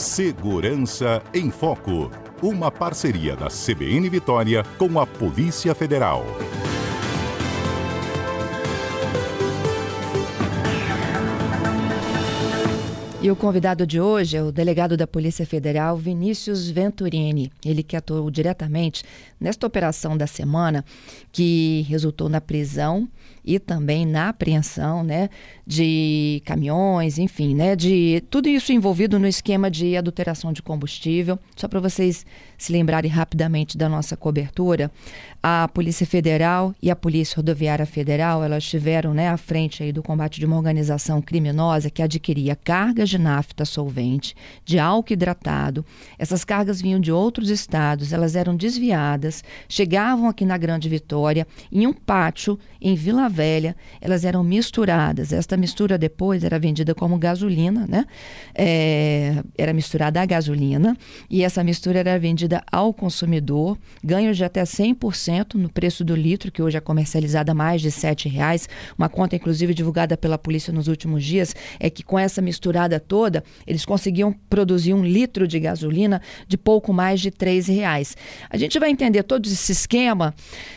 Segurança em Foco. Uma parceria da CBN Vitória com a Polícia Federal. E o convidado de hoje é o delegado da Polícia Federal, Vinícius Venturini. Ele que atuou diretamente nesta operação da semana, que resultou na prisão e também na apreensão né, de caminhões, enfim, né, de tudo isso envolvido no esquema de adulteração de combustível. Só para vocês se lembrarem rapidamente da nossa cobertura, a Polícia Federal e a Polícia Rodoviária Federal, elas estiveram né, à frente aí do combate de uma organização criminosa que adquiria cargas de nafta solvente, de álcool hidratado. Essas cargas vinham de outros estados, elas eram desviadas, chegavam aqui na Grande Vitória, em um pátio em Vila Velha, elas eram misturadas. Esta mistura depois era vendida como gasolina, né? É, era misturada a gasolina e essa mistura era vendida ao consumidor, ganhos de até 100% no preço do litro, que hoje é comercializada a mais de R$ reais. Uma conta, inclusive, divulgada pela polícia nos últimos dias, é que com essa misturada toda, eles conseguiam produzir um litro de gasolina de pouco mais de R$ reais. A gente vai entender todo esse esquema,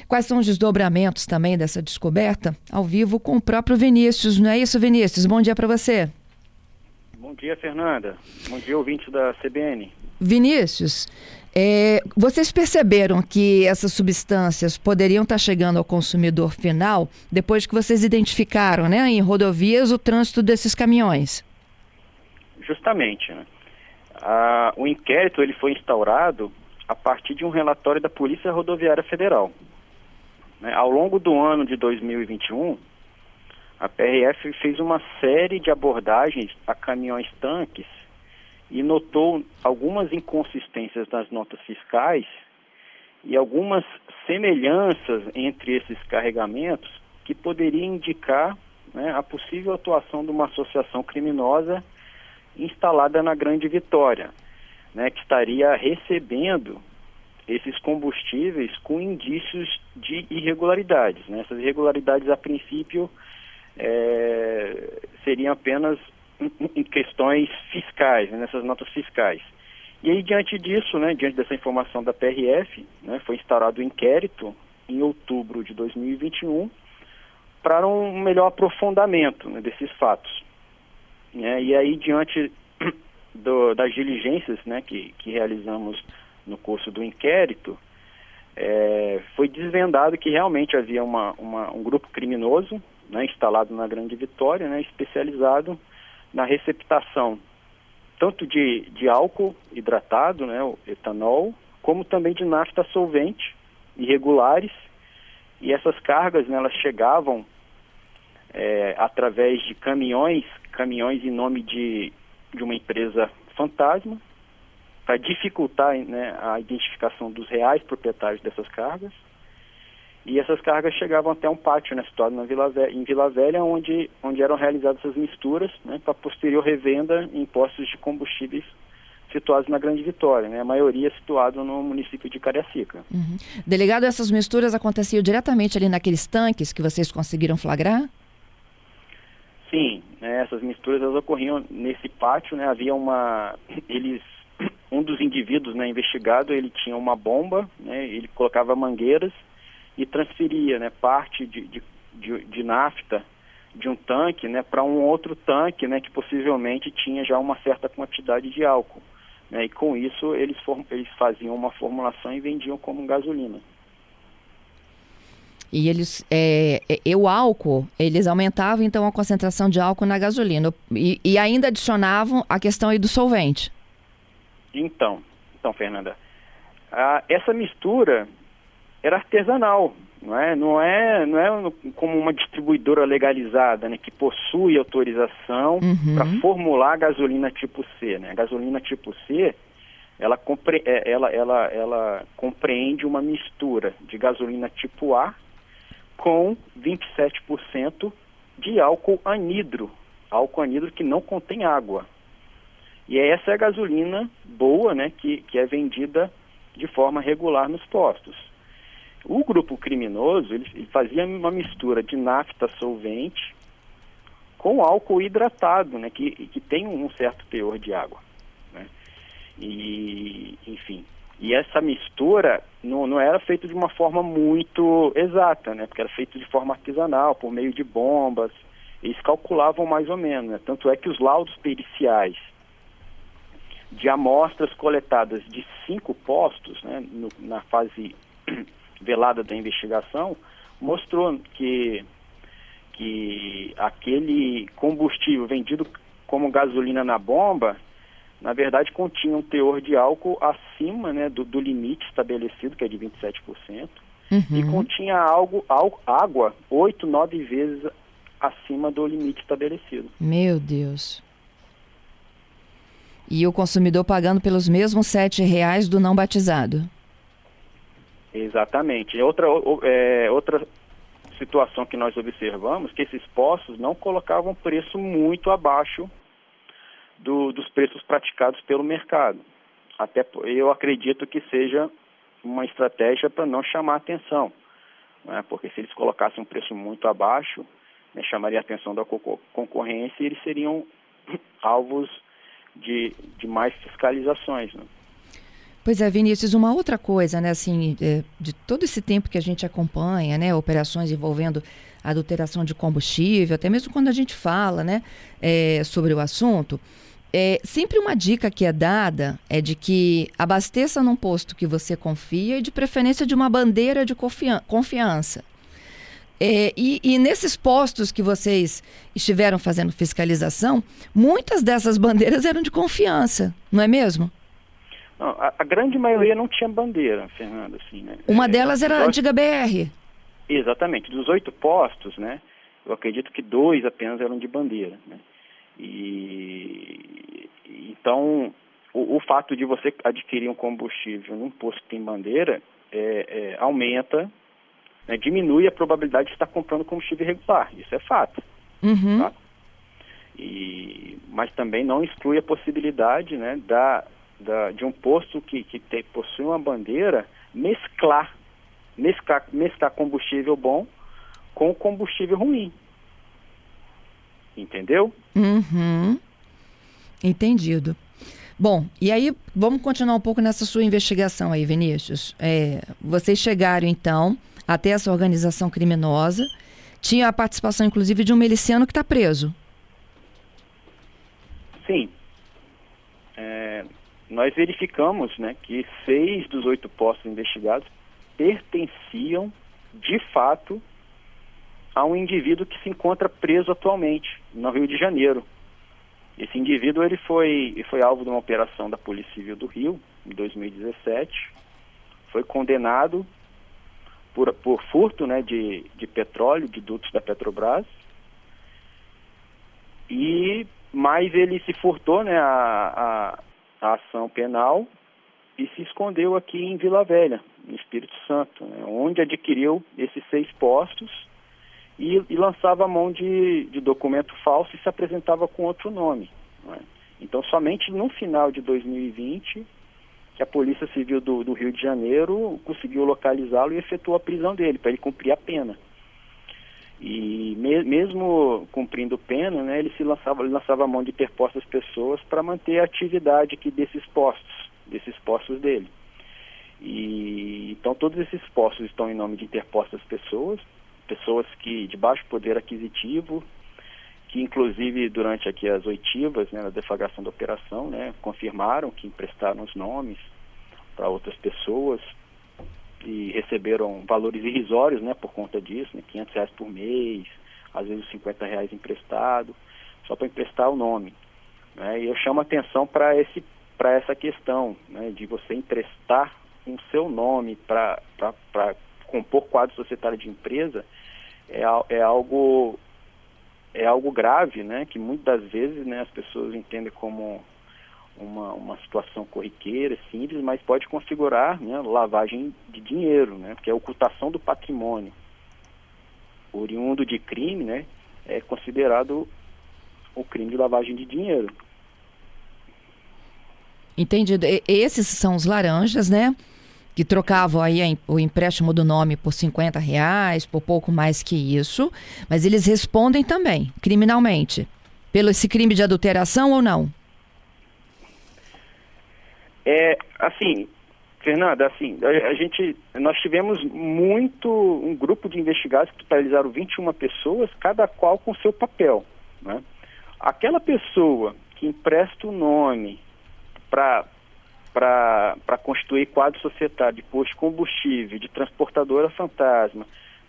quais são os desdobramentos também dessa descoberta, ao vivo com o próprio Vinícius. Não é isso, Vinícius? Bom dia para você. Bom dia, Fernanda. Bom dia, ouvintes da CBN. Vinícius, é, vocês perceberam que essas substâncias poderiam estar chegando ao consumidor final depois que vocês identificaram né, em rodovias o trânsito desses caminhões? Justamente. Né? Ah, o inquérito ele foi instaurado a partir de um relatório da Polícia Rodoviária Federal. Né? Ao longo do ano de 2021, a PRF fez uma série de abordagens a caminhões tanques e notou algumas inconsistências nas notas fiscais e algumas semelhanças entre esses carregamentos que poderiam indicar né, a possível atuação de uma associação criminosa instalada na Grande Vitória, né, que estaria recebendo esses combustíveis com indícios de irregularidades. Né? Essas irregularidades, a princípio, é, seriam apenas em questões fiscais, né? nessas notas fiscais. E aí, diante disso, né, diante dessa informação da PRF, né, foi instaurado o um inquérito em outubro de 2021 para um melhor aprofundamento né, desses fatos. Né? E aí, diante do, das diligências né, que, que realizamos no curso do inquérito, é, foi desvendado que realmente havia uma, uma, um grupo criminoso né, instalado na Grande Vitória, né, especializado na receptação tanto de, de álcool hidratado, né, o etanol, como também de nafta solvente irregulares. E essas cargas né, elas chegavam é, através de caminhões, caminhões em nome de, de uma empresa fantasma, para dificultar né, a identificação dos reais proprietários dessas cargas. E essas cargas chegavam até um pátio né, situado na Vila Velha, em Vila Velha, onde, onde eram realizadas essas misturas né, para posterior revenda em postos de combustíveis situados na Grande Vitória, né? a maioria situado no município de Cariacica. Uhum. Delegado, essas misturas aconteciam diretamente ali naqueles tanques que vocês conseguiram flagrar? Sim, né, essas misturas elas ocorriam nesse pátio, né, havia uma, eles um dos indivíduos né, investigado, ele tinha uma bomba, né, ele colocava mangueiras e transferia né, parte de, de, de, de nafta de um tanque né, para um outro tanque né, que possivelmente tinha já uma certa quantidade de álcool. Né, e com isso eles, eles faziam uma formulação e vendiam como gasolina. E eles, é, é, o álcool, eles aumentavam então a concentração de álcool na gasolina e, e ainda adicionavam a questão aí do solvente. Então, então, Fernanda, a, essa mistura era artesanal, não é? Não é, não é como uma distribuidora legalizada, né, que possui autorização uhum. para formular gasolina tipo C, né? A gasolina tipo C, ela, compre, é, ela, ela, ela compreende uma mistura de gasolina tipo A com 27% de álcool anidro, álcool anidro que não contém água. E essa é a gasolina boa, né, que, que é vendida de forma regular nos postos. O grupo criminoso ele, ele fazia uma mistura de nafta solvente com álcool hidratado, né, que, que tem um certo teor de água. Né? E, enfim, e essa mistura não, não era feita de uma forma muito exata, né? Porque era feito de forma artesanal, por meio de bombas. Eles calculavam mais ou menos, né? Tanto é que os laudos periciais de amostras coletadas de cinco postos, né, no, na fase velada da investigação, mostrou que, que aquele combustível vendido como gasolina na bomba na verdade continha um teor de álcool acima né, do, do limite estabelecido, que é de 27%, uhum. e continha algo, algo, água oito, nove vezes acima do limite estabelecido. Meu Deus. E o consumidor pagando pelos mesmos sete reais do não batizado. Exatamente. Outra, é, outra situação que nós observamos que esses postos não colocavam preço muito abaixo do, dos preços praticados pelo mercado. Até eu acredito que seja uma estratégia para não chamar atenção, né? porque se eles colocassem um preço muito abaixo, né, chamaria a atenção da concorrência e eles seriam alvos de, de mais fiscalizações. Né? Pois é, Vinícius, uma outra coisa, né, assim, é, de todo esse tempo que a gente acompanha, né, operações envolvendo adulteração de combustível, até mesmo quando a gente fala, né, é, sobre o assunto, é, sempre uma dica que é dada é de que abasteça num posto que você confia e de preferência de uma bandeira de confiança. É, e, e, nesses postos que vocês estiveram fazendo fiscalização, muitas dessas bandeiras eram de confiança, não é mesmo? Não, a, a, grande maioria não tinha bandeira, Fernando. Assim, né? Uma é, delas era a antiga BR. Exatamente. Dos oito postos, né, eu acredito que dois apenas eram de bandeira. Né? E então o, o, fato de você adquirir um combustível num posto que tem bandeira é, é, aumenta, né, diminui a probabilidade de estar comprando combustível irregular. Isso é fato. Uhum. Tá? E, mas também não exclui a possibilidade né, da, da, de um posto que, que tem, possui uma bandeira mesclar, mesclar, mesclar combustível bom com combustível ruim. Entendeu? Uhum. Entendido. Bom, e aí vamos continuar um pouco nessa sua investigação aí, Vinícius. É, vocês chegaram então até essa organização criminosa, tinha a participação inclusive de um miliciano que está preso. Sim. É, nós verificamos né, que seis dos oito postos investigados pertenciam de fato a um indivíduo que se encontra preso atualmente no Rio de Janeiro. Esse indivíduo ele foi, foi alvo de uma operação da Polícia Civil do Rio em 2017, foi condenado por, por furto né, de, de petróleo, de dutos da Petrobras, e mais ele se furtou né, a, a, a ação penal e se escondeu aqui em Vila Velha, no Espírito Santo, né, onde adquiriu esses seis postos e, e lançava a mão de, de, documento falso e se apresentava com outro nome. É? Então, somente no final de 2020 que a Polícia Civil do, do Rio de Janeiro conseguiu localizá-lo e efetuou a prisão dele, para ele cumprir a pena. E me, mesmo cumprindo pena, né, ele se lançava, ele lançava a mão de interpostas pessoas para manter a atividade aqui desses postos, desses postos dele. E então todos esses postos estão em nome de interpostas pessoas, pessoas que de baixo poder aquisitivo, que inclusive durante aqui as oitivas, né, na deflagração da operação, né, confirmaram que emprestaram os nomes para outras pessoas e receberam valores irrisórios, né, por conta disso, né, 500 reais por mês, às vezes 50 reais emprestado, só para emprestar o nome. Né, e eu chamo atenção para esse para essa questão, né, de você emprestar o seu nome para compor quadro societário de empresa é, é algo é algo grave, né? Que muitas vezes, né, as pessoas entendem como uma, uma situação corriqueira, simples, mas pode configurar né, lavagem de dinheiro, né? Que é ocultação do patrimônio. Oriundo de crime, né? É considerado o crime de lavagem de dinheiro. Entendido. E, esses são os laranjas, né? Que trocavam aí o empréstimo do nome por 50 reais, por pouco mais que isso, mas eles respondem também, criminalmente, pelo esse crime de adulteração ou não? É, assim, Fernanda, assim, a, a, gente, nós tivemos muito, um grupo de investigados que totalizaram 21 pessoas, cada qual com seu papel, né? Aquela pessoa que empresta o nome para para constituir quadro societário de posto de combustível, de transportadora fantasma,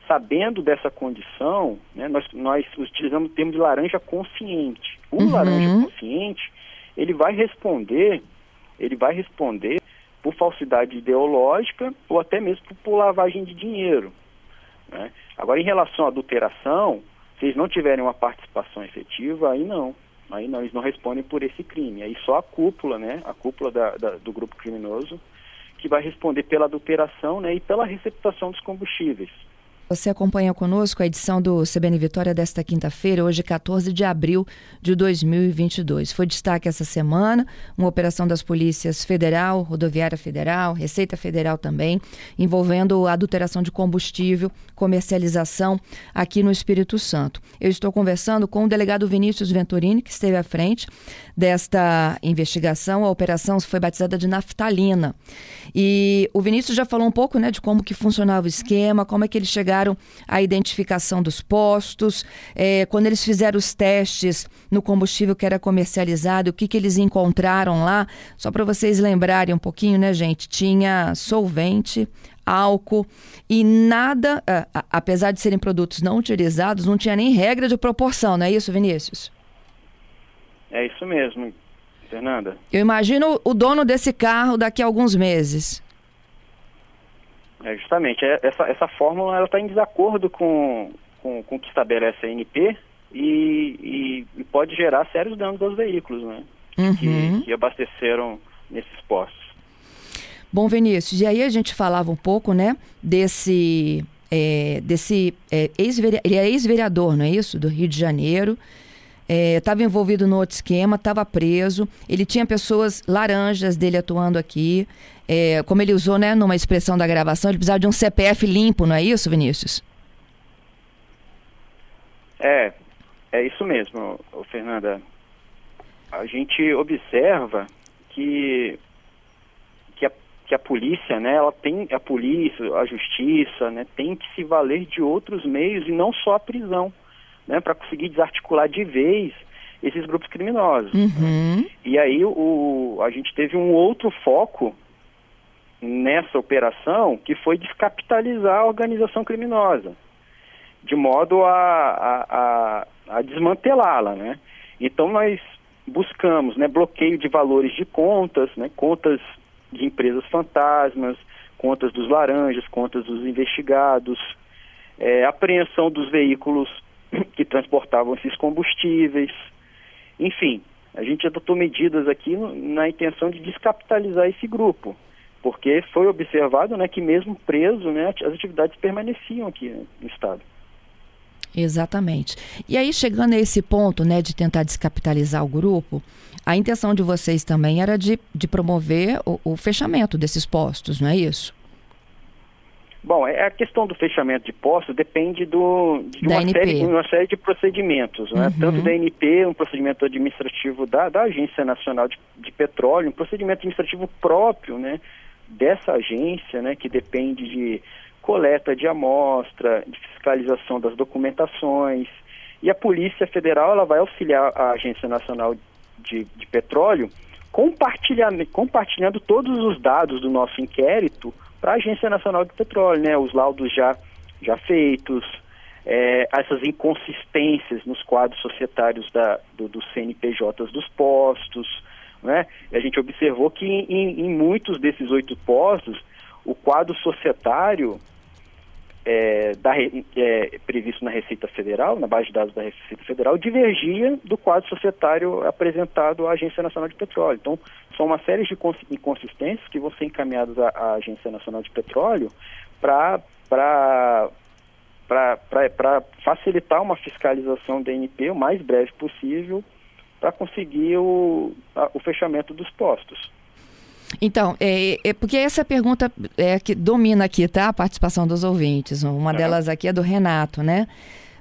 sabendo dessa condição, né, nós, nós utilizamos o termo de laranja consciente. O uhum. laranja consciente, ele vai responder, ele vai responder por falsidade ideológica ou até mesmo por, lavagem de dinheiro. Né? Agora, em relação à adulteração, se eles não tiverem uma participação efetiva, aí não. Aí não, eles não respondem por esse crime. Aí só a cúpula, né, a cúpula da, da, do grupo criminoso, que vai responder pela adulteração né, e pela receptação dos combustíveis. Você acompanha conosco a edição do CBN Vitória desta quinta-feira, hoje 14 de abril de 2022. Foi destaque essa semana uma operação das polícias federal, rodoviária federal, Receita Federal também, envolvendo adulteração de combustível, comercialização aqui no Espírito Santo. Eu estou conversando com o delegado Vinícius Venturini, que esteve à frente desta investigação. A operação foi batizada de naftalina. E o Vinícius já falou um pouco né, de como que funcionava o esquema, como é que eles à identificação dos postos, é, quando eles fizeram os testes no combustível que era comercializado, o que, que eles encontraram lá. Só para vocês lembrarem um pouquinho, né, gente? Tinha solvente, álcool e nada, apesar de serem produtos não utilizados, não tinha nem regra de proporção, não é isso, Vinícius? É isso mesmo, Fernanda. Eu imagino o dono desse carro daqui a alguns meses. É justamente, é, essa, essa fórmula está em desacordo com, com, com o que estabelece a NP e, e, e, pode gerar sérios danos aos veículos, né? Uhum. Que, que abasteceram nesses postos. Bom, Vinícius, e aí a gente falava um pouco, né, desse, é, desse é, ex ele é ex-vereador, não é isso, do Rio de Janeiro, estava é, envolvido no outro esquema, estava preso. Ele tinha pessoas laranjas dele atuando aqui. É, como ele usou, né, numa expressão da gravação, ele precisava de um CPF limpo, não é isso, Vinícius? É, é isso mesmo, Fernanda. A gente observa que que a, que a polícia, né, ela tem a polícia, a justiça, né, tem que se valer de outros meios e não só a prisão né, para conseguir desarticular de vez esses grupos criminosos. Uhum. E aí o, a gente teve um outro foco nessa operação que foi descapitalizar a organização criminosa, de modo a, a, a, a desmantelá-la. Né? Então nós buscamos né, bloqueio de valores de contas, né, contas de empresas fantasmas, contas dos laranjas, contas dos investigados, é, apreensão dos veículos que transportavam esses combustíveis. Enfim, a gente adotou medidas aqui na intenção de descapitalizar esse grupo, porque foi observado né, que mesmo preso, né, as atividades permaneciam aqui né, no Estado. Exatamente. E aí, chegando a esse ponto né, de tentar descapitalizar o grupo, a intenção de vocês também era de, de promover o, o fechamento desses postos, não é isso? Bom, é, a questão do fechamento de postos depende do, de uma série, uma série, de procedimentos, né? uhum. tanto da ANP, um procedimento administrativo da, da Agência Nacional de, de, Petróleo, um procedimento administrativo próprio né, dessa agência, né, que depende de coleta de amostra, de fiscalização das documentações, e a Polícia Federal ela vai auxiliar a Agência Nacional de, de Petróleo compartilhando, compartilhando todos os dados do nosso inquérito para a Agência Nacional de Petróleo, né? Os laudos já, já feitos, é, essas inconsistências nos quadros societários da, do, dos CNPJs dos postos, né? E a gente observou que em, em muitos desses oito postos, o quadro societário é, da, é, previsto na Receita Federal, na base de dados da Receita Federal, divergia do quadro societário apresentado à Agência Nacional de Petróleo. Então, são uma série de inconsistências que vão ser encaminhadas à, à Agência Nacional de Petróleo para facilitar uma fiscalização da NP o mais breve possível para conseguir o, a, o fechamento dos postos. Então, é, é, porque essa pergunta é que domina aqui, tá? A participação dos ouvintes. Uma delas aqui é do Renato, né?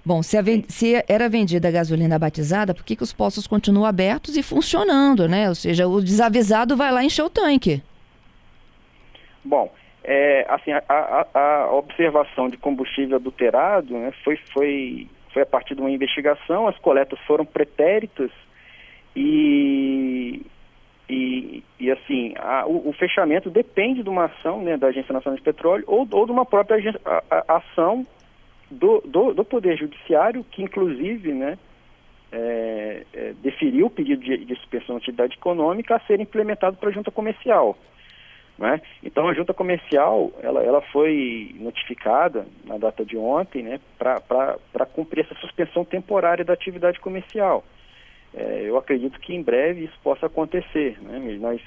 Bom, se, se, era vendida a gasolina batizada, por que, que os postos continuam abertos e funcionando, né? Ou seja, o desavisado vai lá encher o tanque. Bom, é, assim, a, a, a, observação de combustível adulterado né, foi, foi, foi a partir de uma investigação, as coletas foram pretéritas e, e, e assim, a, o, o, fechamento depende de uma ação né, da Agência Nacional de Petróleo ou, ou de uma própria agência, ação do, do, do, Poder Judiciário, que inclusive né, é, é, deferiu o pedido de, de suspensão de atividade econômica a ser implementado para a junta comercial. Né? Então a junta comercial ela, ela foi notificada na data de ontem né, para cumprir essa suspensão temporária da atividade comercial. É, eu acredito que em breve isso possa acontecer. Né? Nós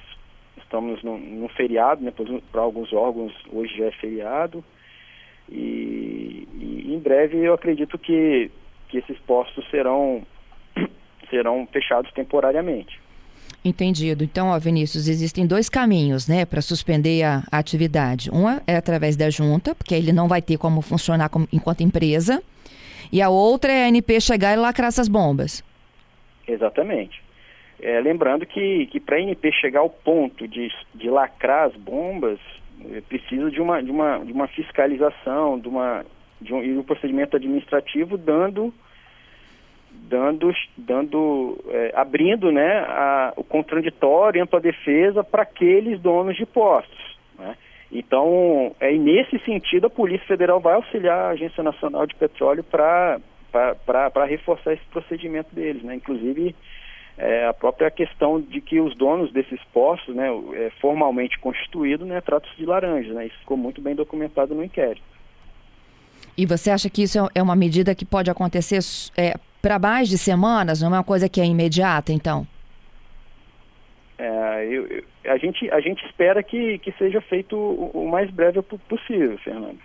estamos num, num feriado, né, para alguns órgãos hoje já é feriado, e, e, em breve eu acredito que, que esses postos serão, serão fechados temporariamente. Entendido. Então, ó, Vinícius, existem dois caminhos, né, para suspender a, a, atividade. Uma é através da junta, porque ele não vai ter como funcionar como, enquanto empresa, e a outra é a ANP chegar e lacrar essas bombas. Exatamente. É, lembrando que, que para a ANP chegar ao ponto de, de lacrar as bombas, é, precisa de uma, de, uma, de uma fiscalização, de, uma, de um, de um procedimento administrativo dando dando, dando é, abrindo né, a, o contraditório, ampla defesa para aqueles donos de postos. Né? Então, é, nesse sentido, a Polícia Federal vai auxiliar a Agência Nacional de Petróleo para reforçar esse procedimento deles. Né? Inclusive, é, a própria questão de que os donos desses postos, né, é, formalmente constituídos, né, tratam-se de laranjas. Né? Isso ficou muito bem documentado no inquérito. E você acha que isso é uma medida que pode acontecer é, para mais de semanas? Não é uma coisa que é imediata, então? É, eu, eu, a, gente, a gente espera que, que seja feito o, o mais breve possível, Fernando.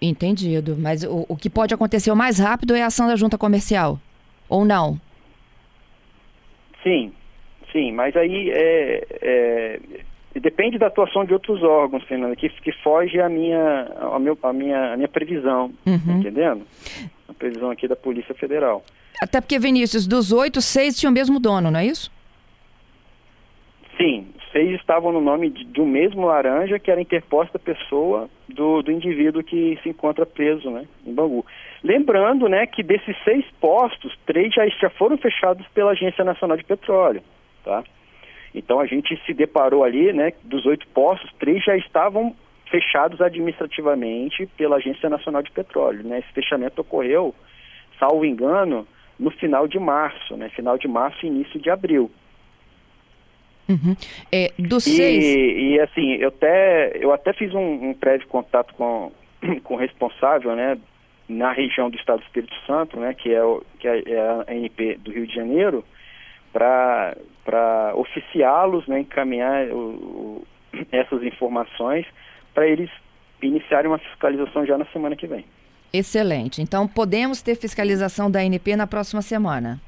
Entendido. Mas o, o que pode acontecer o mais rápido é a ação da junta comercial? Ou não? Sim, sim. Mas aí é, é depende da atuação de outros órgãos, Fernanda, que, que foge a minha, a, meu, a minha, a minha previsão, uhum. Tá entendendo? A previsão aqui da Polícia Federal. Até porque, Vinícius, dos oito, seis tinham o mesmo dono, não é isso? Sim, seis estavam no nome de, um mesmo laranja que era interposta pessoa do, do indivíduo que se encontra preso né, em Bangu. Lembrando né, que desses seis postos, três já, já foram fechados pela Agência Nacional de Petróleo. Tá? Então a gente se deparou ali, né, dos oito postos, três já estavam fechados administrativamente pela Agência Nacional de Petróleo. Né? Esse fechamento ocorreu, salvo engano, no final de março, né? Final de março e início de abril. Uhum. É, dos e, seis... e assim, eu até, eu até fiz um, um prévio contato com, com o responsável, né, na região do Estado do Espírito Santo, né, que é, o, que é, é a ANP do Rio de Janeiro, para oficiá-los, né, encaminhar o, o, essas informações para eles iniciarem uma fiscalização já na semana que vem. Excelente. Então podemos ter fiscalização da ANP na próxima semana.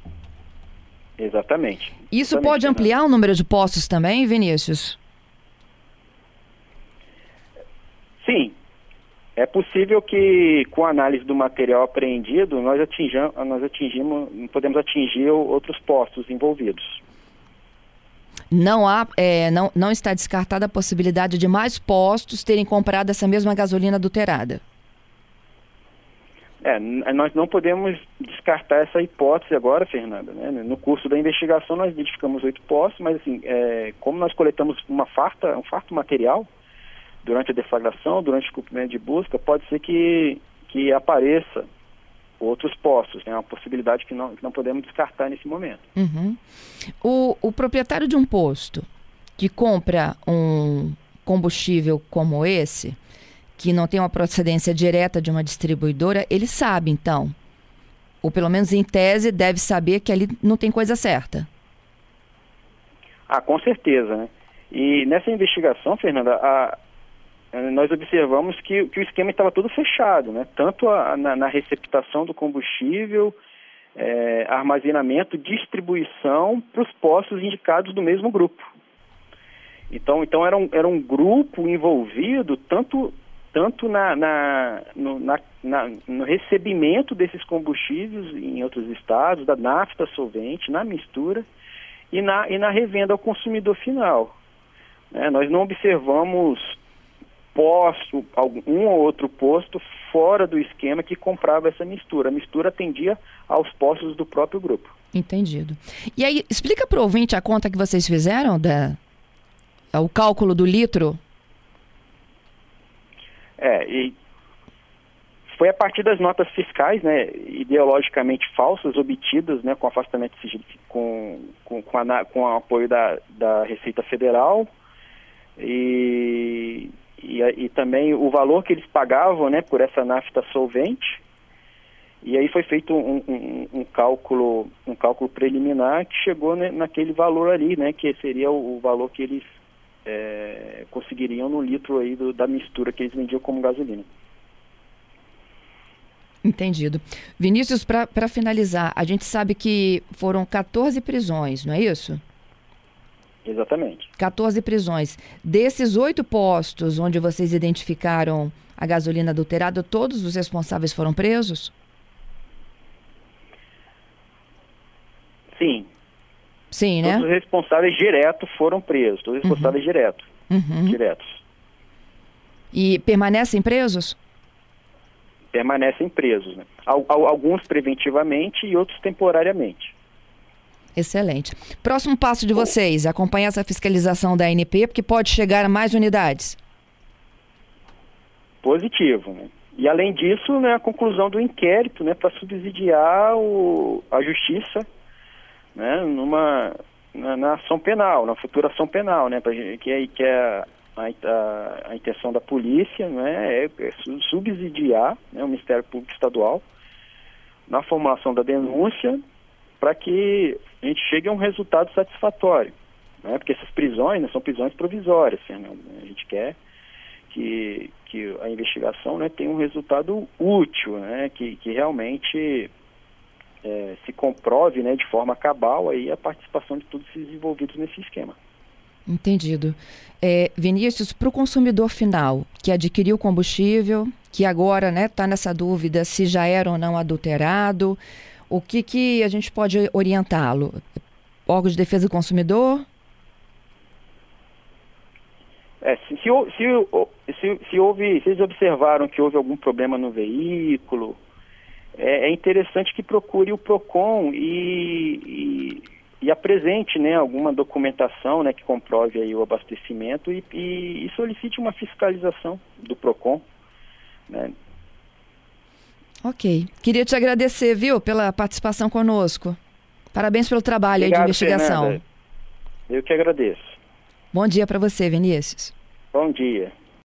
Exatamente. Isso Exatamente, pode ampliar o número de postos também, Vinícius? Sim, é possível que, com a análise do material apreendido, nós, atinjam, nós atingimos, podemos atingir outros postos envolvidos. Não, há, é, não, não está descartada a possibilidade de mais postos terem comprado essa mesma gasolina adulterada. É, nós não podemos descartar essa hipótese agora, Fernanda. Né? No curso da investigação nós identificamos oito postos, mas assim, é, como nós coletamos uma farta, um farto material, durante a deflagração, durante o cumprimento de busca, pode ser que, que apareça outros postos. É né? uma possibilidade que não, que não podemos descartar nesse momento. Uhum. O, o proprietário de um posto que compra um combustível como esse, que não tem uma procedência direta de uma distribuidora, ele sabe então, ou pelo menos em tese, deve saber que ali não tem coisa certa. Ah, com certeza, né? E nessa investigação, Fernanda, a, nós observamos que, que o esquema estava todo fechado, né? tanto a, na, na, receptação do combustível, é, armazenamento, distribuição para os postos indicados do mesmo grupo. Então, então era, um, era um grupo envolvido tanto tanto na, na, no, na, na, no recebimento desses combustíveis em outros estados, da nafta solvente, na mistura e na, e na revenda ao consumidor final. É, nós não observamos posto, um ou outro posto fora do esquema que comprava essa mistura. A mistura atendia aos postos do próprio grupo. Entendido. E aí, explica para o ouvinte a conta que vocês fizeram, da, o cálculo do litro. É, e foi a partir das notas fiscais, né, ideologicamente falsas, obtidas, né, com afastamento com, com, com, a, com o apoio da, da Receita Federal e, e, e, também o valor que eles pagavam, né, por essa nafta solvente. E aí foi feito um, um, um cálculo, um cálculo preliminar que chegou né, naquele valor ali, né, que seria o, o valor que eles é, conseguiriam no litro aí do, da mistura que eles vendiam como gasolina. Entendido. Vinícius, para finalizar, a gente sabe que foram 14 prisões, não é isso? Exatamente. 14 prisões. Desses oito postos onde vocês identificaram a gasolina adulterada, todos os responsáveis foram presos? Sim. Sim, né? Todos os responsáveis diretos foram presos, todos os responsáveis uhum. diretos. Uhum. Diretos. E permanecem presos? permanecem presos. Né? Alguns preventivamente e outros temporariamente. Excelente. Próximo passo de vocês, acompanhar essa fiscalização da ANP, porque pode chegar a mais unidades. Positivo. Né? E além disso, né, a conclusão do inquérito né, para subsidiar o, a justiça né, numa, na, na, ação penal, na futura ação penal, né, pra, que, que é a, a, a intenção da polícia né, é, é subsidiar né, o Ministério Público Estadual na formulação da denúncia para que a gente chegue a um resultado satisfatório. Né, porque essas prisões né, são prisões provisórias. Assim, né, a gente quer que, que a investigação né, tenha um resultado útil, né, que, que realmente é, se comprove né, de forma cabal aí a participação de todos esses envolvidos nesse esquema. Entendido. É, Vinícius, para o consumidor final que adquiriu combustível, que agora está né, tá nessa dúvida se já era ou não adulterado, o que, que a gente pode orientá-lo? Órgão de defesa do consumidor? É, se, se, se, se, houve, se eles observaram que houve algum problema no veículo, é, é interessante que procure o PROCON e, e e apresente né, alguma documentação né, que comprove aí o abastecimento e, e, e solicite uma fiscalização do PROCON. Né. Ok. Queria te agradecer, viu, pela participação conosco. Parabéns pelo trabalho Obrigado, de investigação. Fernanda. Eu que agradeço. Bom dia para você, Vinícius. Bom dia.